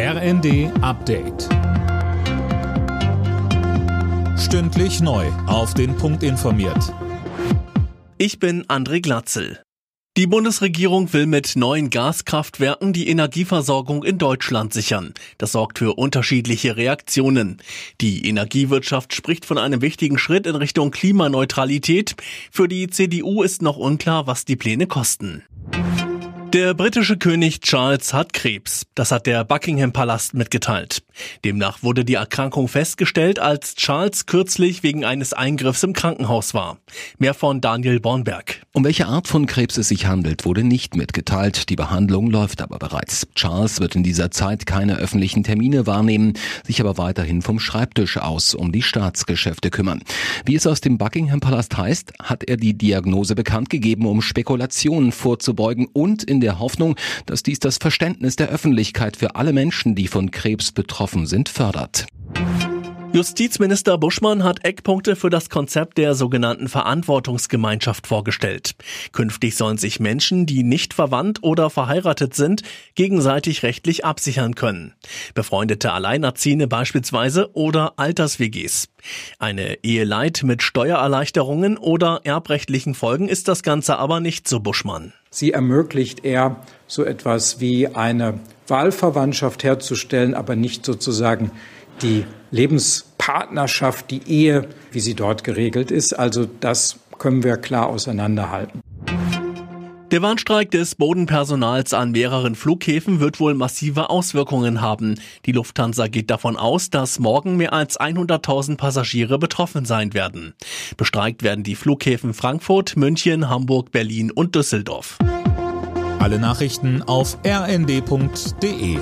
RND Update. Stündlich neu. Auf den Punkt informiert. Ich bin André Glatzel. Die Bundesregierung will mit neuen Gaskraftwerken die Energieversorgung in Deutschland sichern. Das sorgt für unterschiedliche Reaktionen. Die Energiewirtschaft spricht von einem wichtigen Schritt in Richtung Klimaneutralität. Für die CDU ist noch unklar, was die Pläne kosten. Der britische König Charles hat Krebs. Das hat der Buckingham Palast mitgeteilt. Demnach wurde die Erkrankung festgestellt, als Charles kürzlich wegen eines Eingriffs im Krankenhaus war. Mehr von Daniel Bornberg. Um welche Art von Krebs es sich handelt, wurde nicht mitgeteilt. Die Behandlung läuft aber bereits. Charles wird in dieser Zeit keine öffentlichen Termine wahrnehmen, sich aber weiterhin vom Schreibtisch aus um die Staatsgeschäfte kümmern. Wie es aus dem Buckingham Palast heißt, hat er die Diagnose bekannt gegeben, um Spekulationen vorzubeugen und in der Hoffnung, dass dies das Verständnis der Öffentlichkeit für alle Menschen, die von Krebs betroffen sind, fördert. Justizminister Buschmann hat Eckpunkte für das Konzept der sogenannten Verantwortungsgemeinschaft vorgestellt. Künftig sollen sich Menschen, die nicht verwandt oder verheiratet sind, gegenseitig rechtlich absichern können. Befreundete Alleinerziehende beispielsweise oder Alters-WGs. Eine Eheleit mit Steuererleichterungen oder erbrechtlichen Folgen ist das Ganze aber nicht so Buschmann. Sie ermöglicht eher so etwas wie eine Wahlverwandtschaft herzustellen, aber nicht sozusagen die Lebenspartnerschaft, die Ehe, wie sie dort geregelt ist. Also das können wir klar auseinanderhalten. Der Warnstreik des Bodenpersonals an mehreren Flughäfen wird wohl massive Auswirkungen haben. Die Lufthansa geht davon aus, dass morgen mehr als 100.000 Passagiere betroffen sein werden. Bestreikt werden die Flughäfen Frankfurt, München, Hamburg, Berlin und Düsseldorf. Alle Nachrichten auf rnd.de